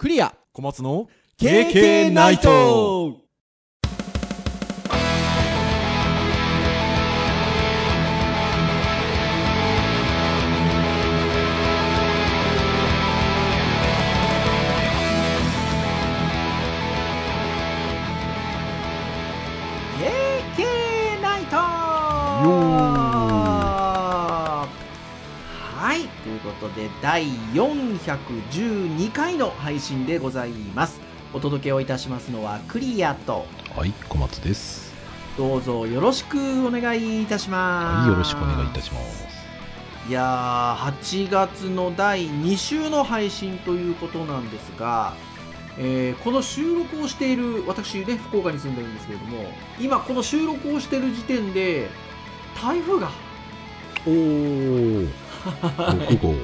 クリア。小松の KK ナイトことで第412回の配信でございますお届けをいたしますのはクリアとはい、小松です。どうぞよろしくお願いいたしますはい、よろしくお願いいたします。いやー8月の第2週の配信ということなんですが、えーこの収録をしている私ね福岡に住んでるんですけれども今この収録をしている時点で台風がおー、6号。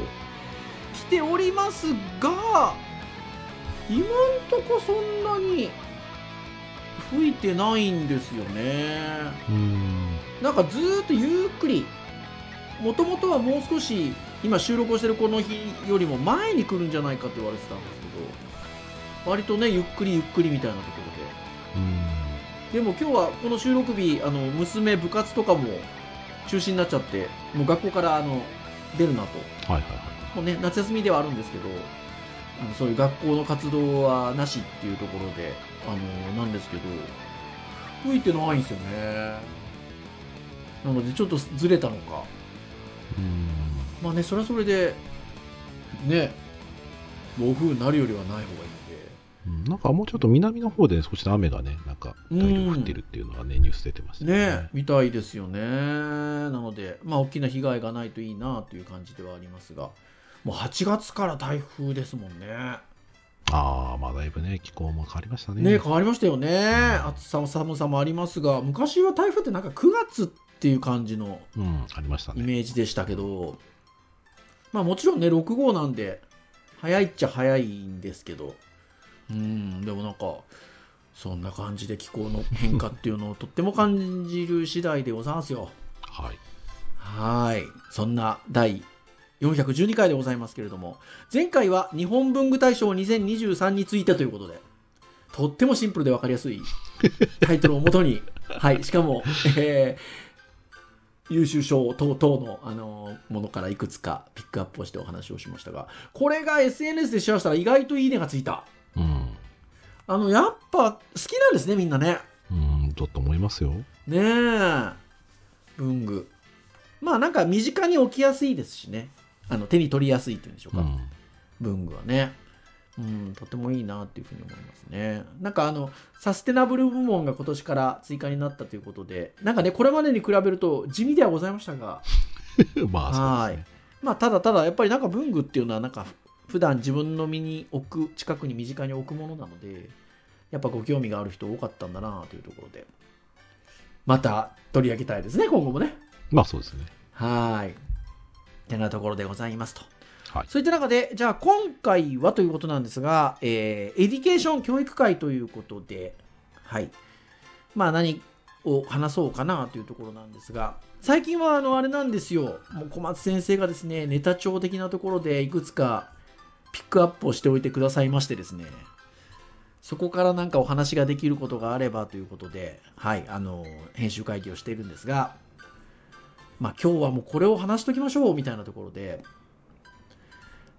来ておりますが今んとこそんなに吹いてないんですよねうーん、なんかずーっとゆっくりもともとはもう少し今収録をしてるこの日よりも前に来るんじゃないかって言われてたんですけど割とねゆっくりゆっくりみたいなところうーん。ででも今日はこの収録日あの娘部活とかも中止になっちゃってもう学校からあの出るなとはいはいはい。もうね夏休みではあるんですけどあのそういう学校の活動はなしっていうところであのなんですけど吹いてないんですよねなのでちょっとずれたのかうーん。まあねそれはそれでね暴風になるよりはない方がいいうん。なんかもうちょっと南の方で少し雨がね、なんか大量降ってるっていうのはね、ニュース出てましたね。みたいですよね。なのでまあ大きな被害がないといいなという感じではありますが。もう8月から台風ですもんね。ああ、まあだいぶね、気候も変わりましたね。ね変わりましたよね。暑さも寒さもありますが昔は台風ってなんか9月っていう感じのうん、ありましたイね。メージでしたけど。まあもちろんね6号なんで早いっちゃ早いんですけどうんでもなんかそんな感じで気候の変化っていうのをとっても感じる次第でございますよ。はい。はい。そんな第412回でございますけれども前回は日本文具大賞2023についてということでとってもシンプルで分かりやすい タイトルをもとにはい。しかも、えー優秀賞等々の、あのものからいくつかピックアップをしてお話をしましたがこれが SNS でシェアしたら意外といいねがついたうん。あのやっぱ好きなんですねみんなね。うん、だと思いますよ。ねえ。文具。まあなんか身近に置きやすいですしね。あの手に取りやすいっていうんでしょうか、うん。文具はね。うんとてもいいなっていうふうに思いますね。なんかあのサステナブル部門が今年から追加になったということでなんかねこれまでに比べると地味ではございましたが。まあ、そうですね。まあただただやっぱりなんか文具っていうのはなんか普段自分の身に置く近くに身近に置くものなのでやっぱご興味がある人多かったんだなというところで。また取り上げたいですね今後もね。まあそうですね。はい。てなところでございますと。はい。そういった中でじゃあ今回はということなんですが、えーエディケーション教育会ということではい。まあ何を話そうかなというところなんですが最近はあのあれなんですよ。もう小松先生がですねネタ帳的なところでいくつかピックアップをしておいてくださいましてですね。そこからなんかお話ができることがあればということではいあの編集会議をしているんですがまあ今日はもうこれを話しときましょうみたいなところで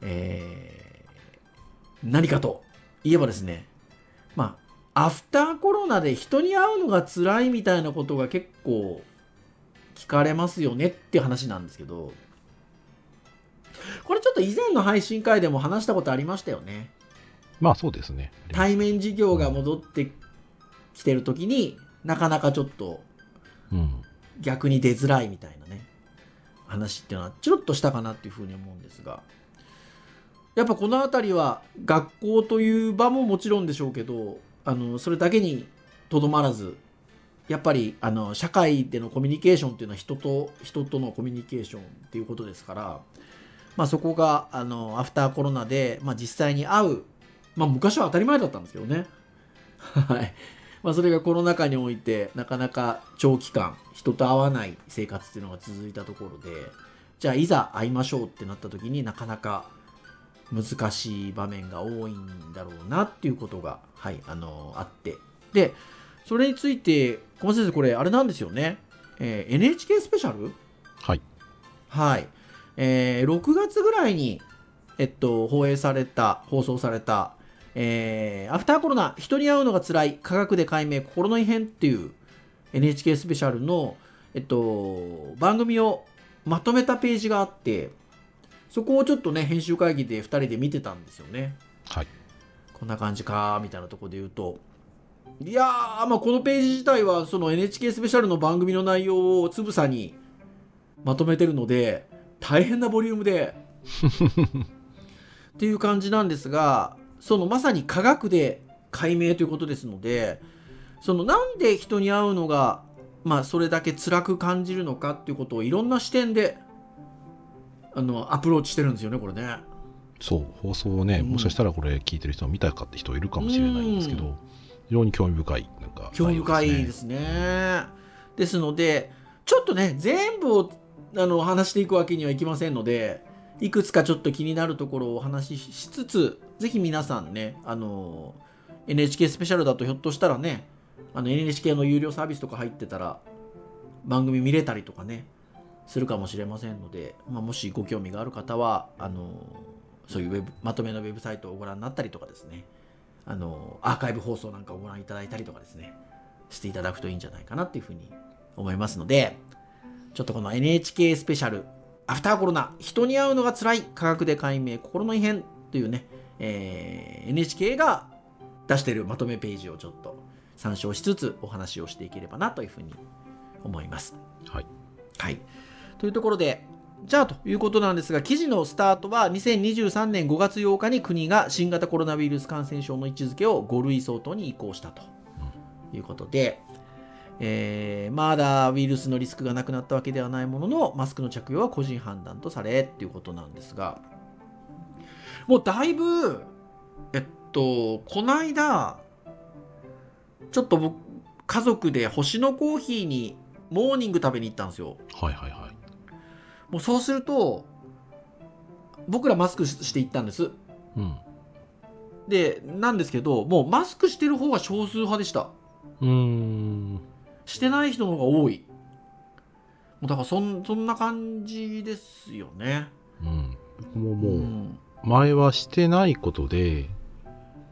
えー何かと言えばですね、まあ、アフターコロナで人に会うのが辛いみたいなことが結構聞かれますよねっていう話なんですけど、これちょっと以前の配信会でも話したことありましたよね。まあそうですね。対面授業が戻ってきてる時になかなかちょっとうん。逆に出づらいみたいなね話っていうのはちょっとしたかなっていうふうに思うんですがやっぱこの辺りは学校という場ももちろんでしょうけどあのそれだけにとどまらずやっぱりあの社会でのコミュニケーションっていうのは人と人とのコミュニケーションっていうことですから、まあ、そこがあのアフターコロナで、まあ、実際に会う、まあ、昔は当たり前だったんですけどね。はい。まあ、それがコロナ禍においてなかなか長期間人と会わない生活っていうのが続いたところでじゃあいざ会いましょうってなった時になかなか難しい場面が多いんだろうなっていうことが、はい、あのあって。でそれについて小松先生これあれなんですよね、えー NHK スペシャル？はい。はい、えー6月ぐらいに、えっと、放映された放送された、えーアフターコロナ人に会うのが辛い科学で解明心の異変っていう NHK スペシャルの、えっと、番組をまとめたページがあってそこをちょっとね編集会議で2人で見てたんですよねはい。こんな感じかみたいなところで言うといやー、まあ、このページ自体はその NHK スペシャルの番組の内容をつぶさにまとめてるので大変なボリュームで。っていう感じなんですがそのまさに科学で解明ということですのでそのなんで人に会うのが、まあ、それだけ辛く感じるのかっていうことをいろんな視点であのアプローチしてるんですよねこれね。そう、放送をね、うん。もしかしたらこれ聞いてる人見たかって人いるかもしれないんですけど、うん。非常に興味深い、なんか、興味深いですね。ですので、ちょっとね、全部をあの話していくわけにはいきませんので、いくつかちょっと気になるところをお話ししつつ、ぜひ皆さんね、あの NHK スペシャルだとひょっとしたらね、あの NHK の有料サービスとか入ってたら、番組見れたりとかね、するかもしれませんので、まあ、もしご興味がある方は、あのそういうウェブまとめのウェブサイトをご覧になったりとかですね、あのアーカイブ放送なんかをご覧いただいたりとかですねしていただくといいんじゃないかなっていうふうに思いますのでちょっとこの NHK スペシャル。アフターコロナ。人に会うのが辛い。科学で解明。心の異変。というね、えー NHK が出している。まとめページをちょっと。参照しつつお話をしていければなというふうに思います。はい。はい。というところで、じゃあということなんですが、記事のスタートは2023年5月8日に国が新型コロナウイルス感染症の位置づけを5類相当に移行したということで、えーまだウイルスのリスクがなくなったわけではないものの、マスクの着用は個人判断とされっていうことなんですが、もうだいぶ、えっと、この間、ちょっと僕、家族で星のコーヒーにモーニング食べに行ったんですよ。はいはいはい。もうそうすると、僕らマスクして行ったんです。うん。で、なんですけど、もうマスクしてる方が少数派でした。うーん。してない人の方が多い。もうだからそんそんな感じですよね。うん。僕もうもう、ん、前はしてないことで、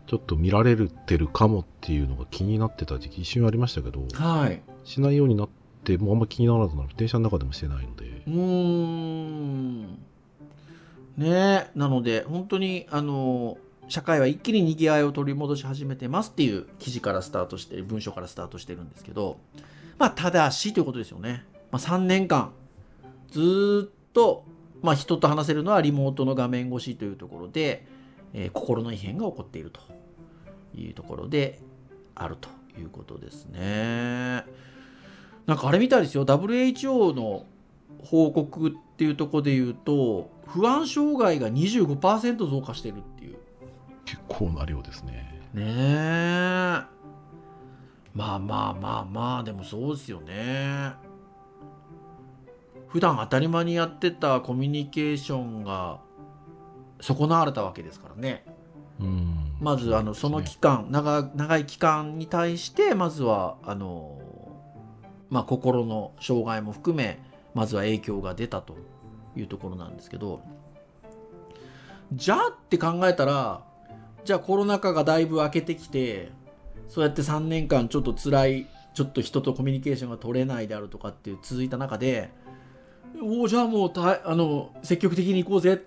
ちょっと見られてるかもっていうのが気になってた時期一瞬ありましたけど、はい。しないようになって、もうあんま気にならなくなる。電車の中でもしてないのでう。ーん。ねえ。なので、本当に、あの、社会は一気に賑わいを取り戻し始めてますっていう記事からスタートして、文章からスタートしてるんですけど、まあ、ただしということですよね。まあ、3年間、ずっと、まあ、人と話せるのはリモートの画面越しというところで、えー心の異変が起こっているというところであるということですね。なんかあれみたいですよ WHO の報告っていうところで言うと不安障害が25%増加してるっていう結構な量ですね。ねえまあまあまあまあでもそうですよね普段当たり前にやってたコミュニケーションが損なわれたわけですからねうん。まずあのその期間長長い期間に対してまずはあのまあ心の障害も含めまずは影響が出たというところなんですけどじゃあって考えたらじゃあコロナ禍がだいぶ明けてきてそうやって3年間ちょっと辛いちょっと人とコミュニケーションが取れないであるとかっていう続いた中でおおじゃあもうたあの積極的に行こうぜっ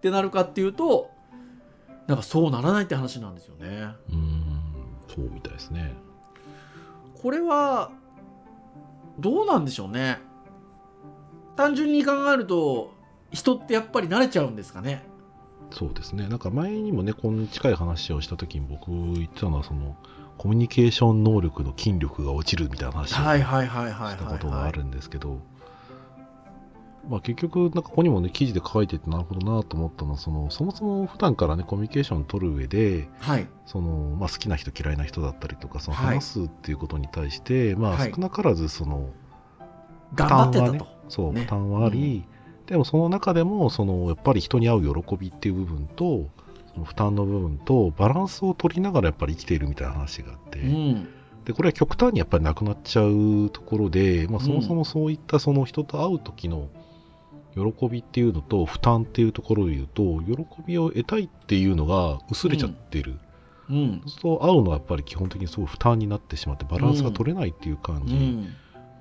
てなるかっていうとなんかそうならないって話なんですよね。うーん。そうみたいですね。これはどうなんでしょうね。単純に考えると人ってやっぱり慣れちゃうんですかね。そうですね。なんか前にもね、この近い話をしたときに僕言ってたのは、その、コミュニケーション能力の筋力が落ちるみたいな話をはいはいはいはいしたはいはい。ことがあるんですけど、まあ結局、なんかここにもね、記事で書いててなるほどなと思ったのは、その、そもそも普段からね、コミュニケーションを取る上で、はいその、まあ好きな人嫌いな人だったりとか、そのはい話すっていうことに対して、まあはい少なからずその、頑張ってたと。負担はねそう、ね負担はあり、でもその中でも、その、やっぱり人に会う喜びっていう部分と、負担の部分とバランスを取りながらやっぱり生きているみたいな話があって、うん。でこれは極端にやっぱりなくなっちゃうところで、まあ、そもそもそういったその人と会う時の喜びっていうのと負担っていうところで言うと喜びを得たいっていうのが薄れちゃってる、うん。そうすると会うのはやっぱり基本的にすごい負担になってしまってバランスが取れないっていう感じ。うん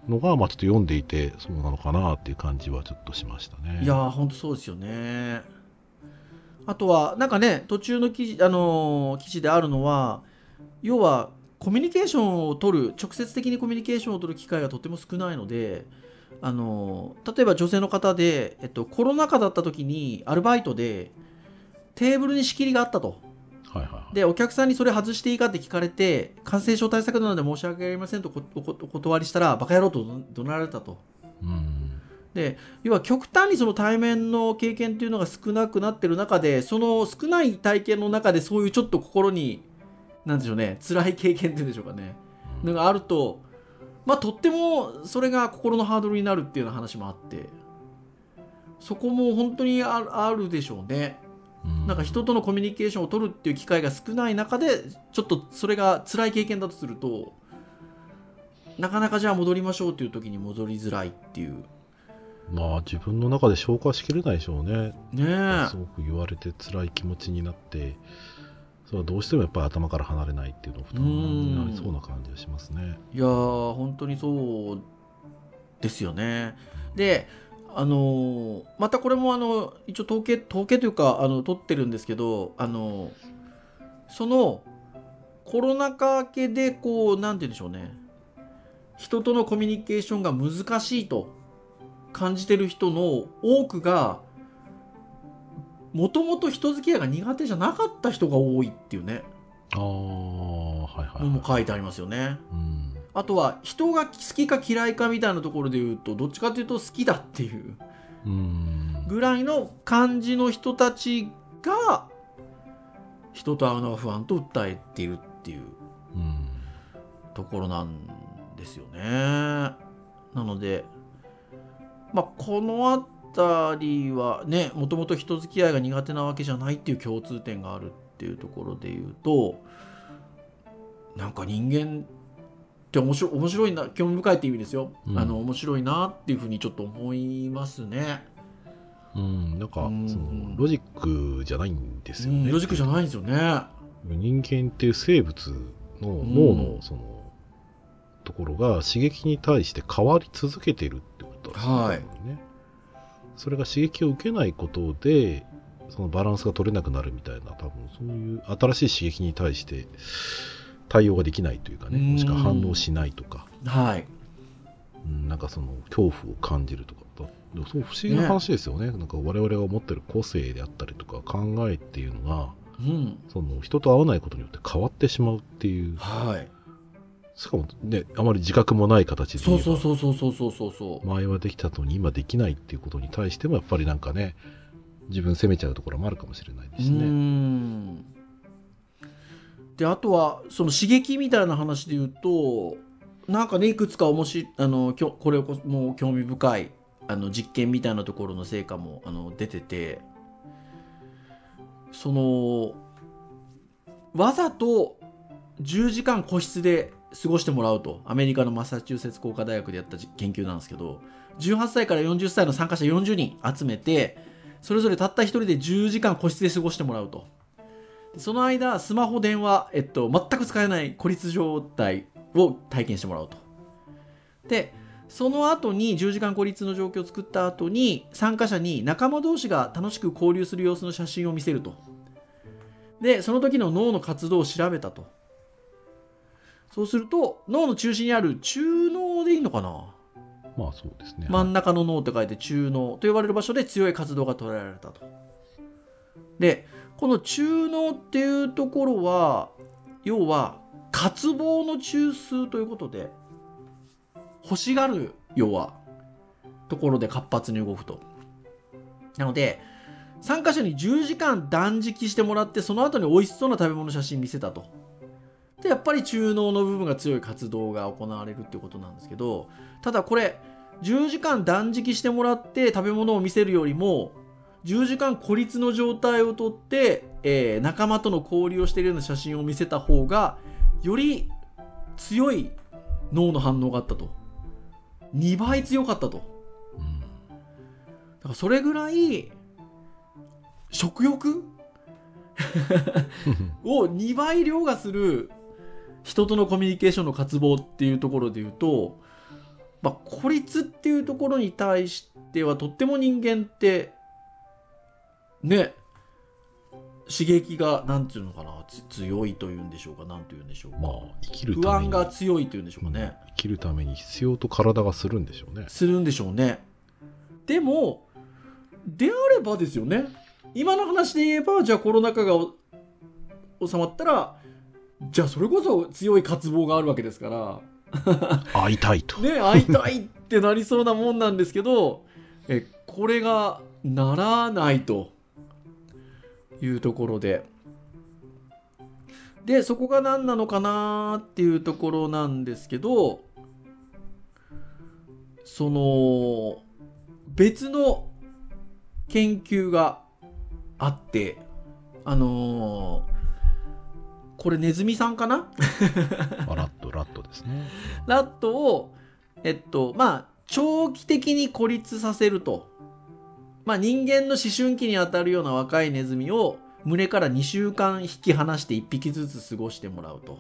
のが、まあちょっと読んでいてそうなのかなっていう感じはちょっとしましたね。いやーほんとそうですよねあとはなんかね途中の記事,、あのー記事であるのは要はコミュニケーションを取る直接的にコミュニケーションを取る機会がとても少ないのであのー例えば女性の方で、えっと、コロナ禍だった時にアルバイトでテーブルに仕切りがあったとはいはいはい。でお客さんにそれ外していいかって聞かれて感染症対策なので申し訳ありませんとこお断りしたらバカ野郎と怒鳴られたと。うん。で要は極端にその対面の経験っていうのが少なくなってる中でその少ない体験の中でそういうちょっと心になんでしょうね辛い経験っていうんでしょうかね。のがあるとまあとってもそれが心のハードルになるっていうような話もあって。そこも本当にあるあるでしょうね。うんなんか人とのコミュニケーションを取るっていう機会が少ない中でちょっとそれが辛い経験だとするとなかなかじゃあ戻りましょうっていう時に戻りづらいっていうまあ自分の中で消化しきれないでしょうねねえすごく言われて辛い気持ちになってそれはどうしてもやっぱり頭から離れないっていうの負担になりそうな感じがしますね。いやー本当にそうですよね。であのーまたこれもあの一応統計統計というかあの取ってるんですけどあのそのコロナ禍明けでこうなんて言うんでしょうね人とのコミュニケーションが難しいと感じてる人の多くがもともと人付き合いが苦手じゃなかった人が多いっていうねああはいはい、はい。書いてありますよね。うんあとは人が好きか嫌いかみたいなところで言うとどっちかというと好きだっていう。うん。ぐらいの感じの人たちが人と会うのが不安と訴えているっていう。うんところなんですよね。なのでまあこの辺りはねもともと人付き合いが苦手なわけじゃないっていう共通点があるっていうところで言うとなんか人間って面白面白いな興味深いって意味ですよ、うんあの面白いなっていうふうにちょっと思いますね。うん、なんかうんそのロジックじゃないんですよね。うんロジックじゃないんですよね。人間っていう生物のん脳のその、ところが刺激に対して変わり続けてるってことだはいね。それが刺激を受けないことでそのバランスが取れなくなるみたいな多分そういう新しい刺激に対して対応ができないというかねうんもしくは反応しないとか、はい。うん、なんかその恐怖を感じるとかだでもそう不思議な話ですよねなんか我々が持ってる個性であったりとか考えっていうのがうん。その人と会わないことによって変わってしまうっていうはい。しかもねあまり自覚もない形でそうそうそうそうそうそうそう。前はできたのに今できないっていうことに対してもやっぱりなんかね自分責めちゃうところもあるかもしれないですね。であとはその刺激みたいな話で言うとなんかねいくつか面白あのきょこれも興味深いあの実験みたいなところの成果もあの出ててそのわざと10時間個室で過ごしてもらうとアメリカのマサチューセッツ工科大学でやった研究なんですけど18歳から40歳の参加者40人集めてそれぞれたった一人で10時間個室で過ごしてもらうと。でその間、スマホ、電話、えっと、全く使えない孤立状態を体験してもらうと。で、その後に10時間孤立の状況を作った後に参加者に仲間同士が楽しく交流する様子の写真を見せると。で、その時の脳の活動を調べたと。そうすると、脳の中心にある中脳でいいのかな？まあそうですね。真ん中の脳って書いて中脳と呼ばれる場所で強い活動が捉えられたと。で、この中脳っていうところは、要は渇望の中枢ということで、欲しがる、要は、ところで活発に動くと。なので、参加者に10時間断食してもらって、その後に美味しそうな食べ物写真見せたと。で、やっぱり中脳の部分が強い活動が行われるってことなんですけど、ただこれ10時間断食してもらって食べ物を見せるよりも10時間孤立の状態をとってえー仲間との交流をしているような写真を見せた方がより強い脳の反応があったと。2倍強かったと。うんだからそれぐらい食欲？を2倍凌駕する人とのコミュニケーションの渇望っていうところで言うと、まあ、孤立っていうところに対してはとっても人間ってね。刺激がなんていうのかなつ強いというんでしょうかなんというんでしょうか、まあ生きる不安が強いというんでしょうかね、うん生きるために必要と体がするんでしょうね。するんでしょうね。でもであればですよね。今の話で言えばじゃあコロナ禍がお収まったらじゃあそれこそ強い渇望があるわけですから。会いたいと、ね会いたいってなりそうなもんなんですけどえこれがならないというところで。でそこが何なのかなっていうところなんですけどその別の研究があってあのーこれネズミさんかな？ま あラットラットですね。ラットを、えっと、まあ、長期的に孤立させると。まあ、人間の思春期にあたるような若いネズミを群れから2週間引き離して1匹ずつ過ごしてもらうと。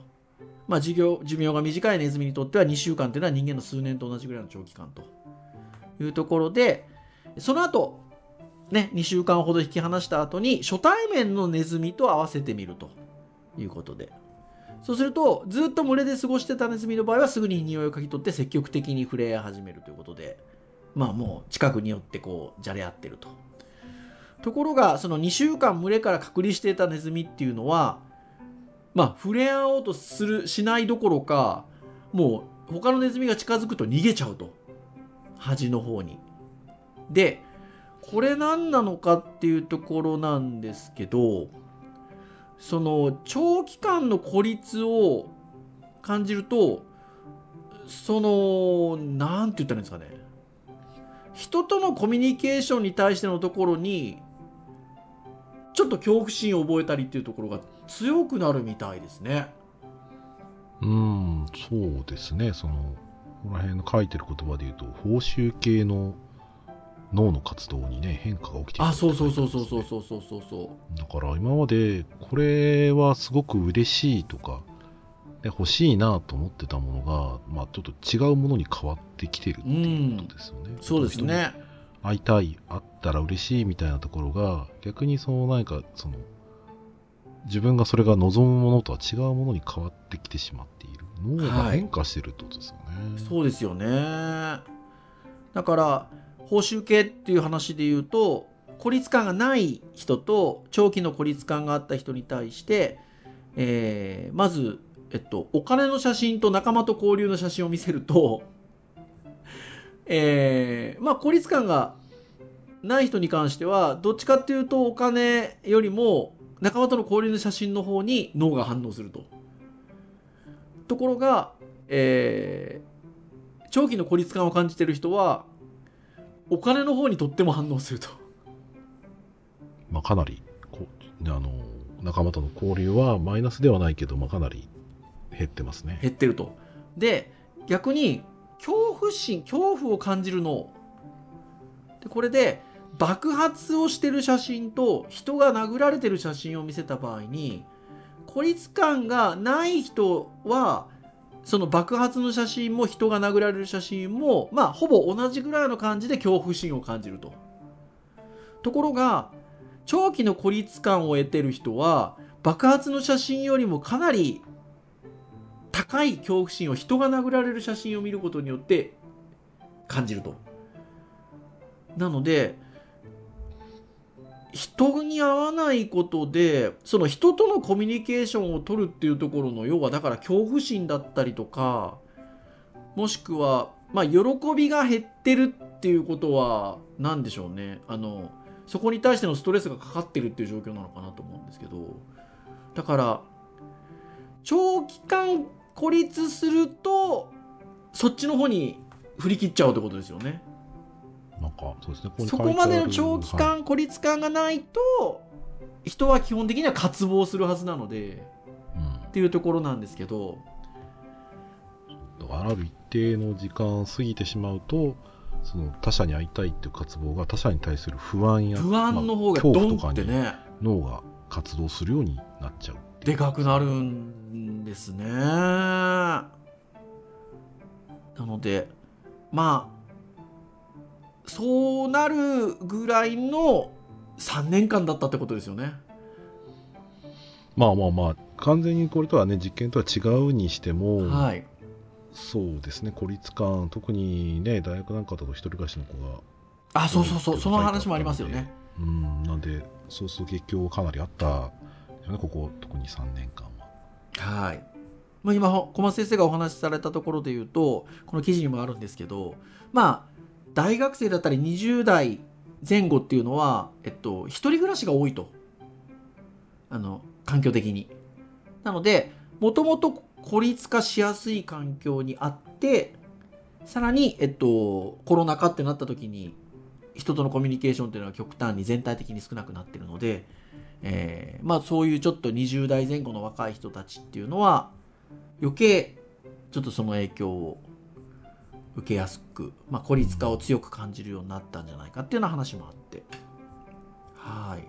まあ、寿命寿命が短いネズミにとっては2週間というのは人間の数年と同じぐらいの長期間というところで、その後、ね、2週間ほど引き離した後に初対面のネズミと合わせてみるということで。そうすると、ずっと群れで過ごしてたネズミの場合は、すぐに匂いを嗅ぎ取って積極的に触れ合い始めるということで、まあもう近くに寄ってこう、じゃれ合ってると。ところが、その2週間群れから隔離していたネズミっていうのは、まあ触れ合おうとする、しないどころか、もう他のネズミが近づくと逃げちゃうと。端の方に。で、これ何なのかっていうところなんですけど、その長期間の孤立を感じるとそのなんて言ったらいいんですかね人とのコミュニケーションに対してのところにちょっと恐怖心を覚えたりっていうところが強くなるみたいですね。うんそうですねそのこの辺の書いてる言葉で言うと報酬系の脳の活動にね変化が起きているあそうそうそうそうそうそうそうそうそう。だから今までこれはすごく嬉しいとかで欲しいなと思ってたものが、まあ、ちょっと違うものに変わってきてるっていうことですよね。そうですね。会いたい会ったら嬉しいみたいなところが逆にその何かその自分がそれが望むものとは違うものに変わってきてしまっている脳が変化してるってことですよね。そうですよね。だから報酬系っていう話で言うと孤立感がない人と長期の孤立感があった人に対して、えーまず、えっと、お金の写真と仲間と交流の写真を見せると、えーまあ孤立感がない人に関してはどっちかっていうとお金よりも仲間との交流の写真の方に脳が反応すると。ところが、えー長期の孤立感を感じてる人はお金の方にとっても反応するとまあ、かなりこあの仲間との交流はマイナスではないけど、まあ、かなり減ってますね。減ってると。で逆に恐怖心恐怖を感じる脳でこれで爆発をしてる写真と人が殴られてる写真を見せた場合に孤立感がない人はその爆発の写真も人が殴られる写真もまあほぼ同じぐらいの感じで恐怖心を感じると。ところが長期の孤立感を得てる人は爆発の写真よりもかなり高い恐怖心を人が殴られる写真を見ることによって感じると。なので人に会わないことでその人とのコミュニケーションを取るっていうところの要はだから恐怖心だったりとかもしくはまあ喜びが減ってるっていうことは何でしょうねあのそこに対してのストレスがかかってるっていう状況なのかなと思うんですけどだから長期間孤立するとそっちの方に振り切っちゃうってことですよね。なんかそうですね。そこまでの長期はい間孤立感がないと人は基本的には渇望するはずなのでうん。っていうところなんですけど。ある一定の時間過ぎてしまうとその他者に会いたいっていう渇望が他者に対する不安や不安の方がまあドンってね。脳が活動するようになっちゃう。でかくなるんですね。なのでまあそうなるぐらいの3年間だったってことですよね。まあまあまあ完全にこれとはね実験とは違うにしても、はい。そうですね孤立感特にね大学なんかだと一人暮らしの子があそうそうそううんその話もありますよね。うんなんでそうすると影響がかなりあったよねここ特に3年間ははい。まあ、今小松先生がお話しされたところで言うとこの記事にもあるんですけどまあ大学生だったり20代前後っていうのは、えっと、一人暮らしが多いとあの環境的に。なのでもともと孤立化しやすい環境にあってさらに、えっと、コロナ禍ってなった時に人とのコミュニケーションっていうのは極端に全体的に少なくなってるので、えーまあそういうちょっと20代前後の若い人たちっていうのは余計ちょっとその影響を受けやすく、まあ、孤立化を強く感じるようになったんじゃないかっていうような話もあって。はい。っ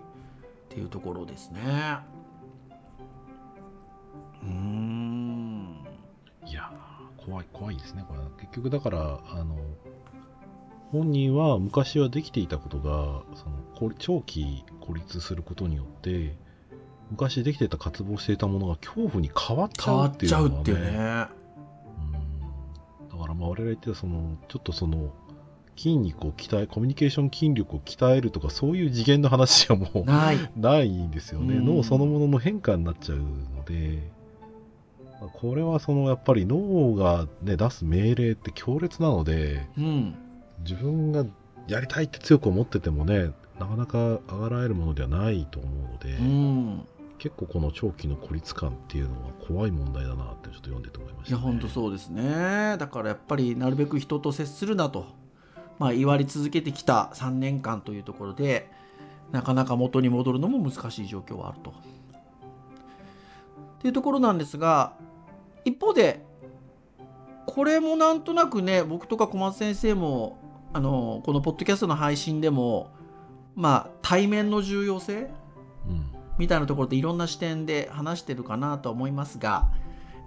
ていうところですね。うん。いや怖い怖いですねこれ結局だからあの本人は昔はできていたことがその孤長期孤立することによって昔できていた渇望していたものが恐怖に変わっちゃうっていうちゃうのがっていうね。うん。だからまあ我々言ってたそのちょっとその筋肉を鍛えコミュニケーション筋力を鍛えるとかそういう次元の話はもうない。ないんですよね、うん。脳そのものの変化になっちゃうのでまあこれはそのやっぱり脳が、ね、出す命令って強烈なのでうん自分がやりたいって強く思っててもねなかなか上がられるものではないと思うので、うん。結構この長期の孤立感っていうのは怖い問題だなってちょっと読んでて思いました、ね、いや本当そうですね。だからやっぱりなるべく人と接するなと、まあ、言われ続けてきた3年間というところでなかなか元に戻るのも難しい状況はあると。っていうところなんですが一方でこれもなんとなくね僕とか小松先生もあのこのポッドキャストの配信でもまあ対面の重要性うん。みたいなところでいろんな視点で話してるかなとは思いますが、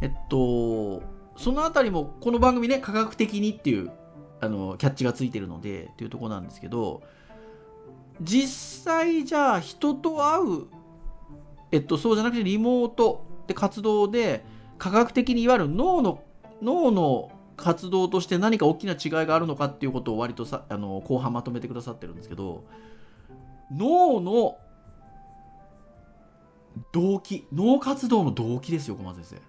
えっと、そのあたりもこの番組ね、科学的にっていうあのキャッチがついてるのでっていうところなんですけど、実際じゃあ人と会う、えっと、そうじゃなくてリモートで活動で科学的にいわゆる脳の脳の活動として何か大きな違いがあるのかっていうことを割とさあの後半まとめてくださってるんですけど脳の動機脳活動の動機ですよ小松先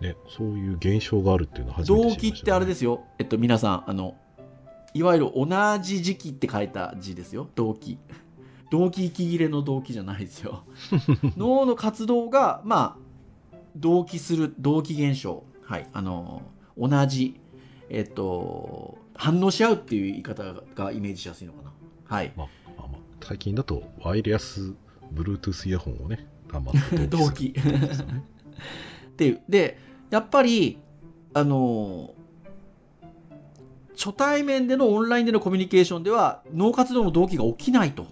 ね、そういう現象があるっていうのは生初めて知りました、動機ってあれですよ。えっと皆さんあのいわゆる同じ時期って書いた字ですよ。動機。動機息切れの動機じゃないですよ。脳の活動がまあ同期する動機現象はい。あの同じえっと反応し合うっていう言い方がイメージしやすいのかな。はい。まあまあまあ最近だとワイヤレス Bluetooth イヤホンをね頑張って動機 っていう。でやっぱりあの初対面でのオンラインでのコミュニケーションでは脳活動の動機が起きないと、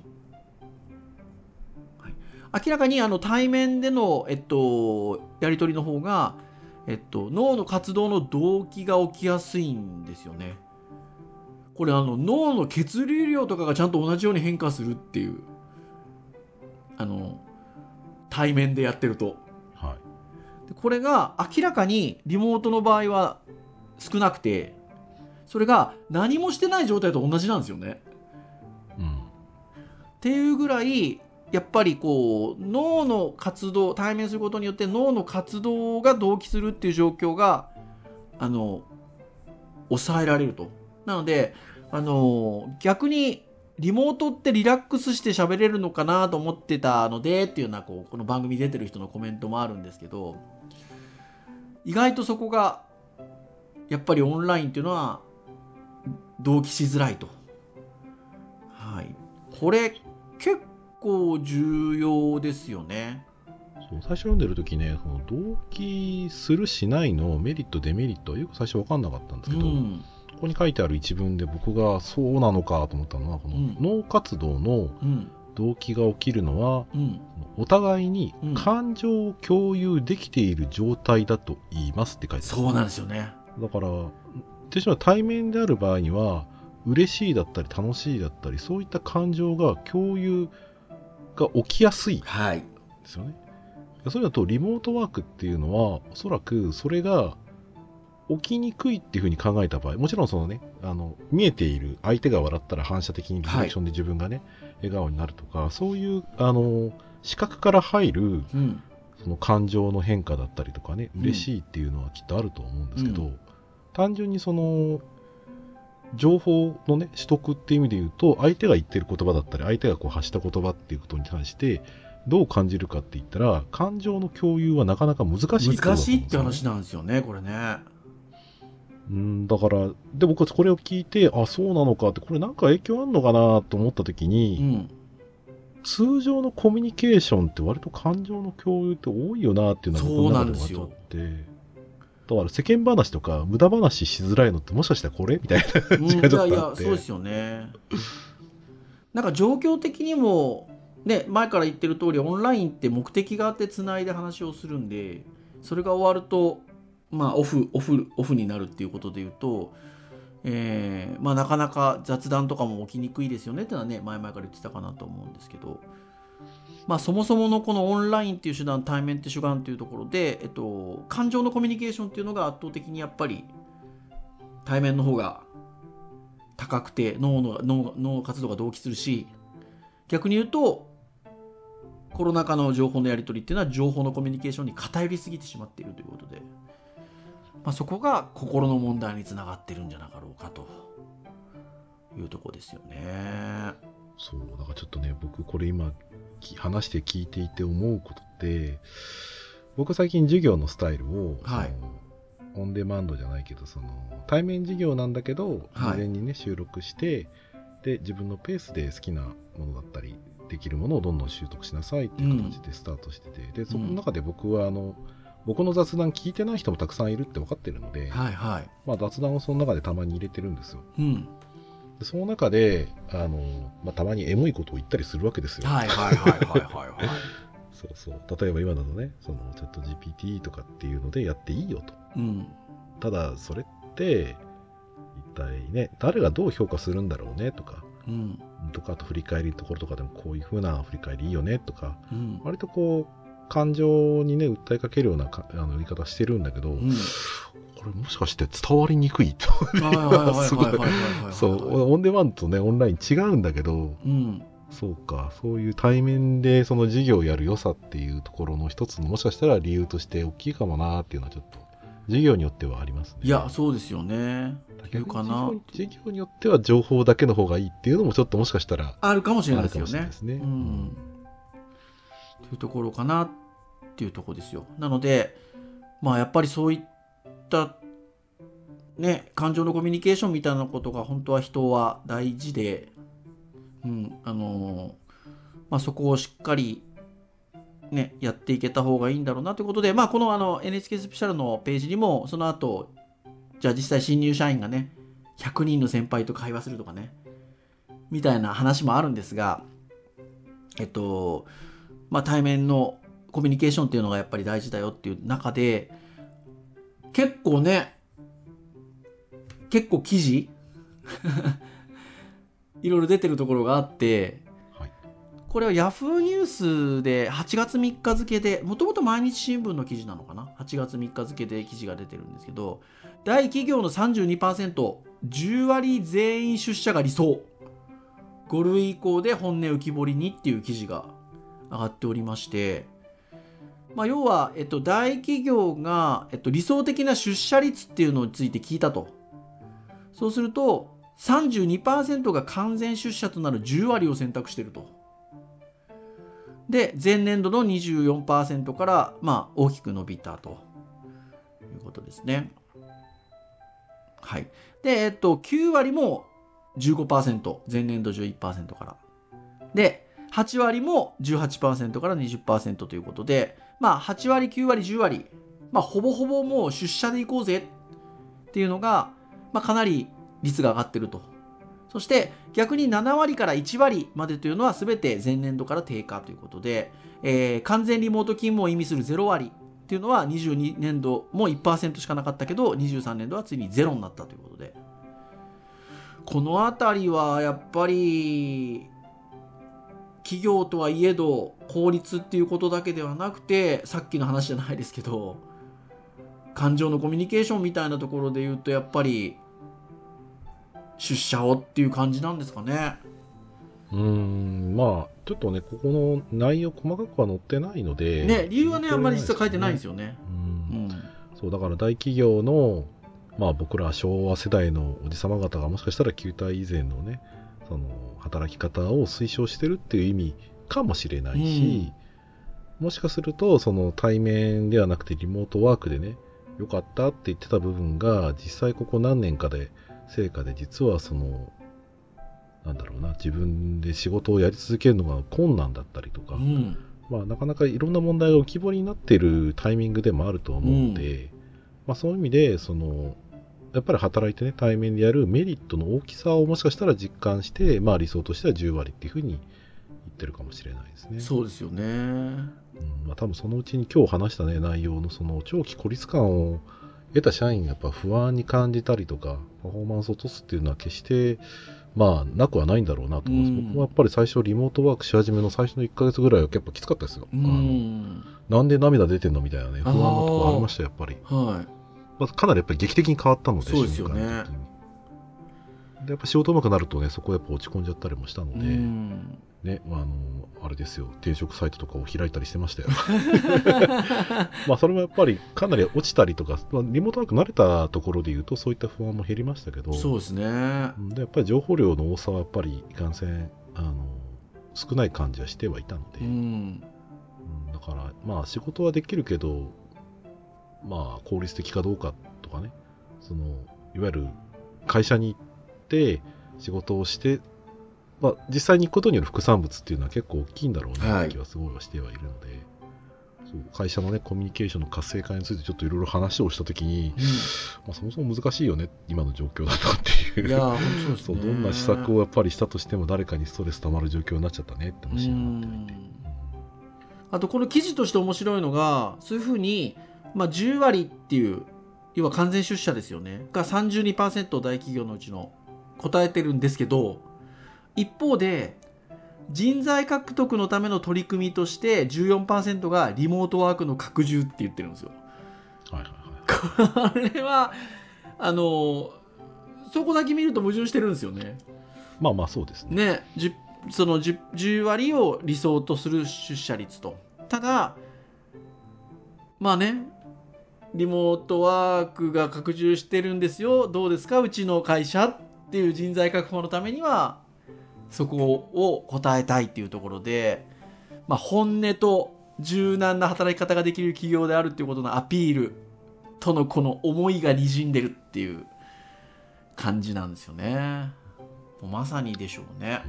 はい。明らかにあの対面での、えっと、やり取りの方が、えっと、脳の活動の動機が起きやすいんですよね。これあの脳の血流量とかがちゃんと同じように変化するっていうあの対面でやってると。はい。でこれが明らかにリモートの場合は少なくてそれが何もしてない状態と同じなんですよね。うん。っていうぐらいやっぱりこう脳の活動対面することによって脳の活動が同期するっていう状況があの抑えられると。なのであの逆にリモートってリラックスして喋れるのかなと思ってたのでっていうようなこうこの番組出てる人のコメントもあるんですけど意外とそこがやっぱりオンラインっていうのは同期しづらいと。はい、これ結構重要ですよね。そう最初読んでる時ねその動機するしないのメリットデメリットはよく最初分かんなかったんですけど、うん。ここに書いてある一文で僕がそうなのかと思ったのはこのうん。脳活動のうん。動機が起きるのはうん。お互いにうん。感情を共有できている状態だと言いますって書いてある。そうなんですよね。だから言ってしまう対面である場合には嬉しいだったり楽しいだったりそういった感情が共有が起きやすい。ですよねそういうのとリモートワークっていうのはおそらくそれが起きにくいっていうふうに考えた場合もちろんそのねあの見えている相手が笑ったら反射的にリアクションで自分がね、笑顔になるとかそういうあの視覚から入るうん。その感情の変化だったりとかねうん嬉しいっていうのはきっとあると思うんですけど、うん単純にその情報のね取得っていう意味で言うと相手が言ってる言葉だったり相手がこう発した言葉っていうことに対してどう感じるかって言ったら感情の共有はなかなか難しいことだと思うん難しいって話なんですよね、これね。うんだからで僕はこれを聞いてあそうなのかってこれなんか影響あるのかなと思った時うに、ん。通常のコミュニケーションって割と感情の共有って多いよなっていうのは僕の中でもあってだから世間話とか無駄話しづらいのってもしかしたらこれみたいなうん、時間ちょいやいやっとあって。そうですよね。なんか状況的にもね前から言ってる通りオンラインって目的があってつないで話をするんでそれが終わるとまあオフオフオフになるっていうことで言うとえーまあなかなか雑談とかも起きにくいですよねっていうのはね前々から言ってたかなと思うんですけどまあそもそものこのオンラインっていう手段対面って手段っていうところで、えっと、感情のコミュニケーションっていうのが圧倒的にやっぱり対面の方が高くて脳の脳脳活動が同期するし逆に言うとコロナ禍の情報のやり取りっていうのは情報のコミュニケーションに偏りすぎてしまっているということで、まあ、そこが心の問題につながってるんじゃなかろうかというとこですよね。そうだかちょっとね僕これ今話して聞いていて思うことって僕最近授業のスタイルを、はい。オンデマンドじゃないけどその対面授業なんだけどはい。事前にね収録してで自分のペースで好きなものだったりできるものをどんどん習得しなさいっていう形でスタートしてて、でそこの中で僕はあの僕の雑談聞いてない人もたくさんいるって分かってるので、はいはい。まあ、雑談をその中でたまに入れてるんですよ。うん。でその中であの、まあ、たまにエモいことを言ったりするわけですよ。はいはいはいはいはいはい。そうそう例えば今だとねそのチャット GPT とかっていうのでやっていいよとうん。ただそれって一体ね誰がどう評価するんだろうねとかうん。とかあと振り返りのところとかでもこういう風な振り返りいいよねとかうん。割とこう感情にね訴えかけるようなかあの言い方してるんだけど、うん。これもしかして伝わりにくいとはいはい。そうオンデマンドとねオンライン違うんだけどうん。そうか、そういう対面でその授業をやる良さっていうところの一つのもしかしたら理由として大きいかもなっていうのはちょっと授業によってはありますね。いや、そうですよね。うかな授業によっては情報だけの方がいいっていうのもちょっともしかしたらあるかもしれないですよねで。すね。うん。というところかなっていうところですよ。なので、まあやっぱりそういった、ね、感情のコミュニケーションみたいなことが本当は人は大事で、うん、あのまあそこをしっかり、ね、やっていけた方がいいんだろうなということで、まあこのあの NHK スペシャルのページにも、その後、じゃあ実際新入社員がね、100人の先輩と会話するとかね、みたいな話もあるんですが、えっと、まあ、対面のコミュニケーションっていうのがやっぱり大事だよっていう中で、結構ね、結構記事？いろいろ出てるところがあって、はいこれは Yahoo ニュースで8月3日付で、もともと毎日新聞の記事なのかな ?8 月3日付で記事が出てるんですけど、大企業の32%、10割全員出社が理想。5類以降で本音浮き彫りにっていう記事が上がっておりまして、まあ、要は、えっと、大企業が、えっと、理想的な出社率っていうのについて聞いたと。そうすると、32%が完全出社となる10割を選択していると。で、前年度の24%から、まあ、大きく伸びたということですね。はい。で、えっと、9割も15%、前年度11%から。で、8割も18%から20%ということで、まあ、8割、9割、10割、まあ、ほぼほぼもう出社で行こうぜっていうのが、まあ、かなり率が上がってると。そして逆に7割から1割までというのは全て前年度から低下ということで、えー、完全リモート勤務を意味する0割っていうのは22年度も1%しかなかったけど23年度はついにゼロになったということでこの辺りはやっぱり企業とはいえど効率っていうことだけではなくてさっきの話じゃないですけど感情のコミュニケーションみたいなところで言うとやっぱり出社をっていう感じなんですかね。うんまあちょっとねここの内容細かくは載ってないのでね理由はねあんまり実は書いてないんですよね。うん、そうだから大企業のまあ僕ら昭和世代のおじさま方がもしかしたら球体以前のねその働き方を推奨してるっていう意味かもしれないし、うん、もしかするとその対面ではなくてリモートワークでね良かったって言ってた部分が実際ここ何年かで成果で実はそのなんだろうな自分で仕事をやり続けるのが困難だったりとか、うん、まあ、なかなかいろんな問題が浮き彫りになっているタイミングでもあると思うので、うん、まあ、そういう意味でそのやっぱり働いてね対面でやるメリットの大きさをもしかしたら実感して、まあ、理想としては10割っていうふうに言ってるかもしれないですね。そうですよね、うんまあ、多分そのうちに今日話した、ね、内容のその長期孤立感を得た社員がやっぱ不安に感じたりとかパフォーマンスを落とすっていうのは決してまあなくはないんだろうなと思います、うん、僕もやっぱり最初リモートワークし始めの最初の1か月ぐらいは結構きつかったですよ、うん、なんで涙出てんのみたいなね不安なとこありましたやっぱり、はいまあ、かなりやっぱり劇的に変わったのでそうですよね。でやっぱ仕事うまくなるとねそこやっぱ落ち込んじゃったりもしたので、うん。ね、まあ、あの、あれですよ、転職サイトとかを開いたりしてましたよ。まあ、それもやっぱりかなり落ちたりとか、まあ、リモートワーク慣れたところで言うと、そういった不安も減りましたけど、そうですね。で、やっぱり情報量の多さはやっぱり、いかんせん、あの、少ない感じはしてはいたので、うん、だから、まあ、仕事はできるけど、まあ、効率的かどうかとかね、その、いわゆる会社に行って、仕事をしてまあ、実際に行くことによる副産物っていうのは結構大きいんだろうな気はすごいはしてはいるので、会社のねコミュニケーションの活性化についてちょっといろいろ話をしたときに、うん、まあ、そもそも難しいよね。今の状況だなっていう。いや本当です、ね、そうどんな施策をやっぱりしたとしても誰かにストレスたまる状況になっちゃったねって話になって。いて。あとこの記事として面白いのがそういうふうに、まあ、10割っていう要は完全出社ですよねが32%大企業のうちの答えてるんですけど一方で人材獲得のための取り組みとして14%がリモートワークの拡充って言ってるんですよ。はいはいはい、これはあのそこだけ見ると矛盾してるんですよね。まあまあそうですね。ねその 10, 10割を理想とする出社率と。ただまあねリモートワークが拡充してるんですよどうですか？うちの会社っていう人材確保のためにはそこを答えたいっていうところで、まあ、本音と柔軟な働き方ができる企業であるっていうことのアピールとのこの思いがにじんでるっていう感じなんですよね。まさにでしょうね。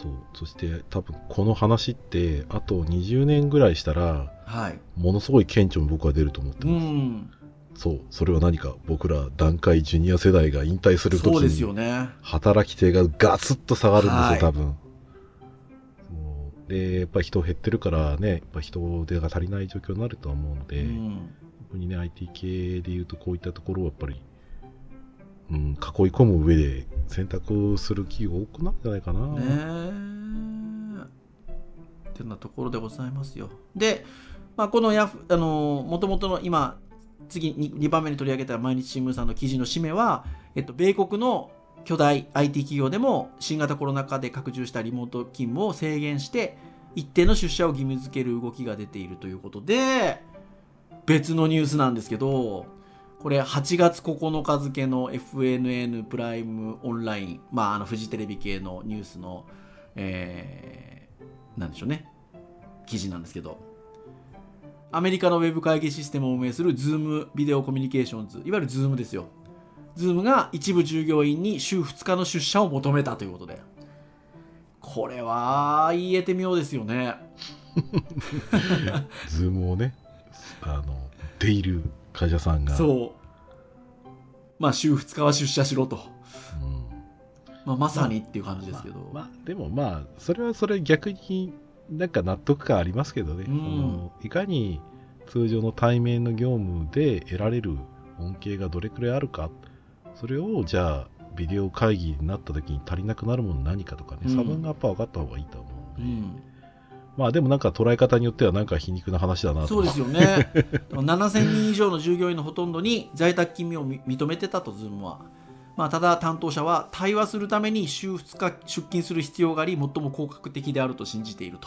そう。そして多分この話ってあと20年ぐらいしたら、はい、ものすごい顕著に僕は出ると思ってます。うん。そう。それは何か僕ら団塊ジュニア世代が引退するときに、ね、働き手がガツッと下がるんですよ、はい、多分。でやっぱり人減ってるからねやっぱ人手が足りない状況になるとは思うので、うん、特にね IT 系でいうとこういったところをやっぱり、うん、囲い込む上で選択する企業多くなるんじゃないかな。ねってなところでございますよ。で、まあ、このやあのもともとの今次 2, 2番目に取り上げた毎日新聞さんの記事の締めは、えっと、米国の巨大 IT 企業でも新型コロナ禍で拡充したリモート勤務を制限して一定の出社を義務付ける動きが出ているということで別のニュースなんですけどこれ8月9日付の FNN プライムオンライン、まあ、あのフジテレビ系のニュースの、えー、なんでしょうね記事なんですけどアメリカのウェブ会議システムを運営する Zoom ビデオコミュニケーションズ、いわゆる Zoom ですよ。Zoom が一部従業員に週2日の出社を求めたということで。これは言えてみようですよねズームをね、あの、出いる会社さんが。そう。まあ週2日は出社しろと、うん。まあ、まさにっていう感じですけど、まあ、まあでもまあ、それはそれ逆になんか納得感ありますけどね。うん。そのいかに通常の対面の業務で得られる恩恵がどれくらいあるか、それをじゃあ、ビデオ会議になった時に足りなくなるもの何かとかね、うん。差分がやっぱ分かった方がいいと思うで、うんん、まあでもなんか捉え方によってはなんか皮肉な話だなと。そうですよね。7000人以上の従業員のほとんどに在宅勤務をみ認めてたと Zoom は、まあ、ただ担当者は対話するために週2日出勤する必要があり最も効果的であると信じていると。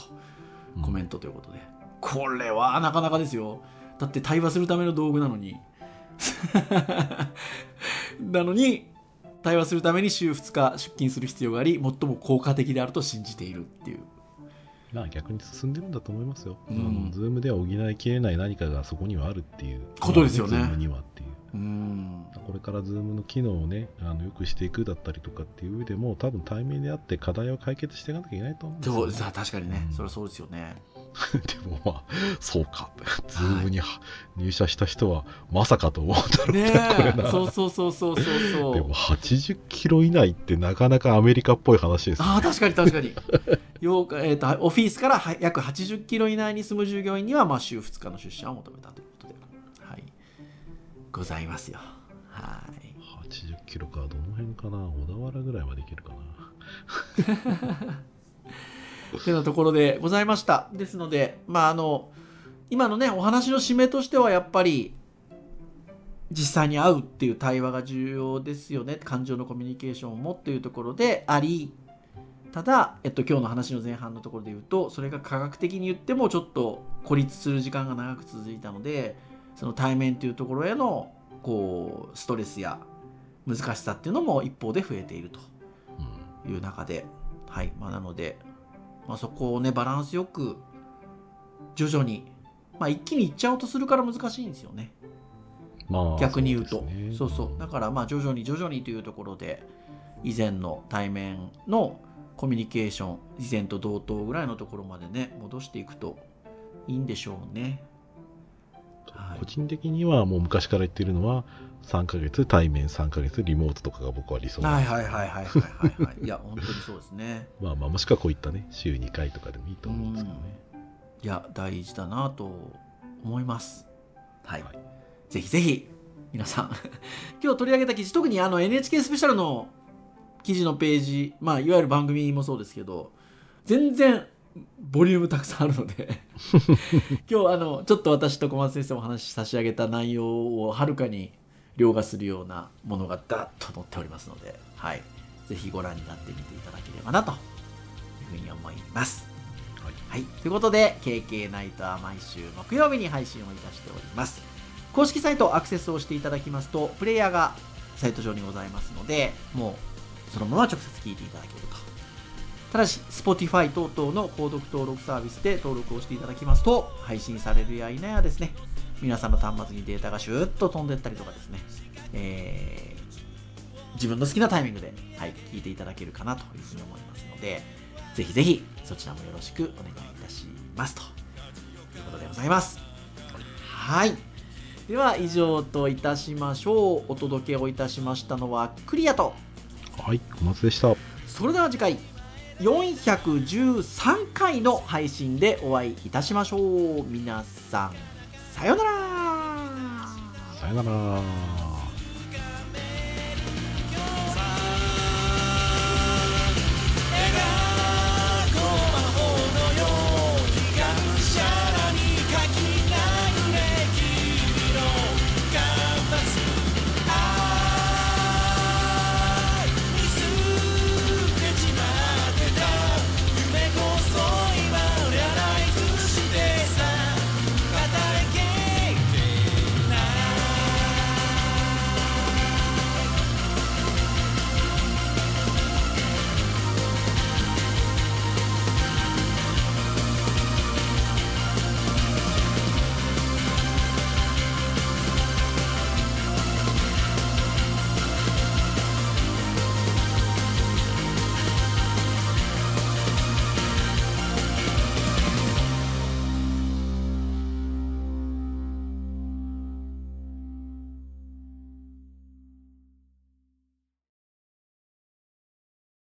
うん。コメントということで、これはなかなかですよ。だって対話するための道具なのに。なのに対話するために週2日出勤する必要があり最も効果的であると信じているっていうまあ逆に進んでるんだと思いますよ。うん。あのズームでは補いきれない何かがそこにはあるっていう。ことですよね。ズームにはっていう。うん。これからズームの機能をね、あのよくしていくだったりとかっていう上でも、多分対面であって課題を解決していかなきゃいけないと思うんですよ、そうさ確かにね、うん。それはそうですよね でもまあ、そうか。ズームには入社した人はまさかと思うんだろうねこれなえそうそうそうそうそうそでもう80キロ以内ってなかなかアメリカっぽい話ですね。ああ確かに確かに。ようえー、とオフィスからは約80キロ以内に住む従業員には、まあ、週2日の出社を求めたということで、はい、ございますよ。はい。80キロか、どの辺かな。小田原ぐらいまでいけるかな。てなところでございました。ですのでまああの今のねお話の締めとしてはやっぱり実際に会うっていう対話が重要ですよね。感情のコミュニケーションをもっていうところでありただ、えっと、今日の話の前半のところで言うとそれが科学的に言ってもちょっと孤立する時間が長く続いたのでその対面というところへのこうストレスや難しさっていうのも一方で増えているという中で、はい。まあ、なので、まあ、そこをねバランスよく徐々に、まあ、一気にいっちゃおうとするから難しいんですよね。まあ、逆に言うと。そですね。そうそう。だからまあ徐々に徐々にというところで以前の対面のコミュニケーション以前と同等ぐらいのところまでね戻していくといいんでしょうね。はい。個人的にはもう昔から言ってるのは3ヶ月対面3ヶ月リモートとかが僕は理想はいはいはいはいはいはいはい。いや本当にそうですね。まあまあもしくはこういったね週2回とかでもいいと思うんですけどね、いや大事だなと思います。はい、はい。ぜひぜひ皆さん。今日取り上げた記事特にあの NHK スペシャルの記事のページまあいわゆる番組もそうですけど全然ボリュームたくさんあるので。今日あのちょっと私と小松先生お話し差し上げた内容をはるかに凌駕するようなものがダッと載っておりますので、はい、ぜひご覧になってみていただければなというふうに思います。はい。はい、ということで KK ナイトは毎週木曜日に配信をいたしております。公式サイトアクセスをしていただきますとプレイヤーがサイト上にございますのでもうそのまま直接聞いていただけると。ただし Spotify 等々の購読登録サービスで登録をしていただきますと配信されるや否やですね皆さんの端末にデータがシューッと飛んでったりとかですね、えー自分の好きなタイミングで、はい、聞いていただけるかなというふうに思いますのでぜひぜひそちらもよろしくお願いいたしますと。いうことでございます。はい。では以上といたしましょう。お届けをいたしましたのはクリアと。はい小松でした。それでは次回413回の配信でお会いいたしましょう。皆さんさよなら。さよなら。